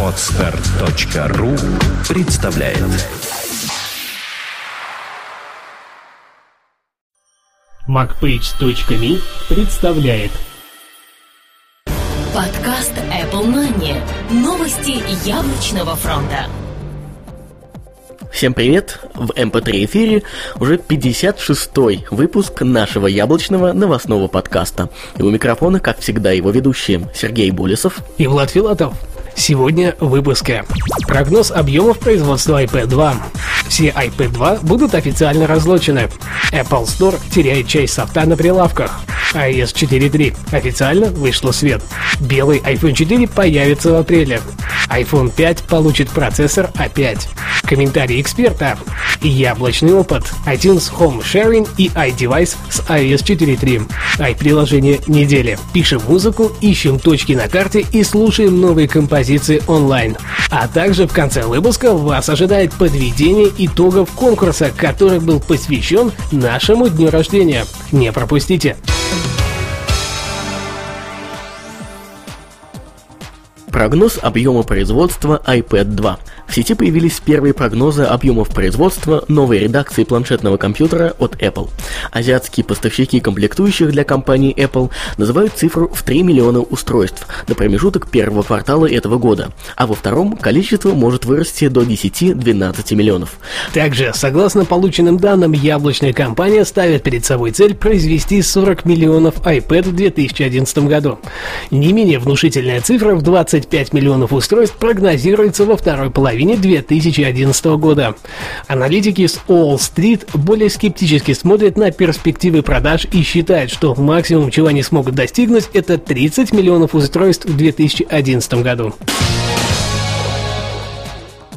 Отстар.ру представляет MacPage.me представляет Подкаст Apple Money. Новости яблочного фронта. Всем привет! В MP3 эфире уже 56-й выпуск нашего яблочного новостного подкаста. И у микрофона, как всегда, его ведущие Сергей Булесов и Влад Филатов. Сегодня в выпуске. Прогноз объемов производства iPad 2. Все iPad 2 будут официально разлочены. Apple Store теряет часть софта на прилавках. iOS 4.3 официально вышло в свет. Белый iPhone 4 появится в апреле. iPhone 5 получит процессор A5. Комментарий эксперта. Яблочный опыт. iTunes Home Sharing и iDevice с iOS 4.3. iPriложение недели. Пишем музыку, ищем точки на карте и слушаем новые композиции онлайн. А также в конце выпуска вас ожидает подведение итогов конкурса, который был посвящен нашему дню рождения. Не пропустите! Прогноз объема производства iPad 2. В сети появились первые прогнозы объемов производства новой редакции планшетного компьютера от Apple. Азиатские поставщики комплектующих для компании Apple называют цифру в 3 миллиона устройств на промежуток первого квартала этого года, а во втором количество может вырасти до 10-12 миллионов. Также, согласно полученным данным, яблочная компания ставит перед собой цель произвести 40 миллионов iPad в 2011 году. Не менее внушительная цифра в 25 миллионов устройств прогнозируется во второй половине половине 2011 года. Аналитики с Wall Street более скептически смотрят на перспективы продаж и считают, что максимум, чего они смогут достигнуть, это 30 миллионов устройств в 2011 году.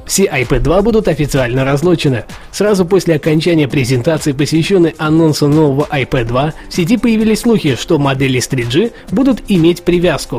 Все iPad 2 будут официально разлочены. Сразу после окончания презентации, посвященной анонсу нового iPad 2, в сети появились слухи, что модели с 3G будут иметь привязку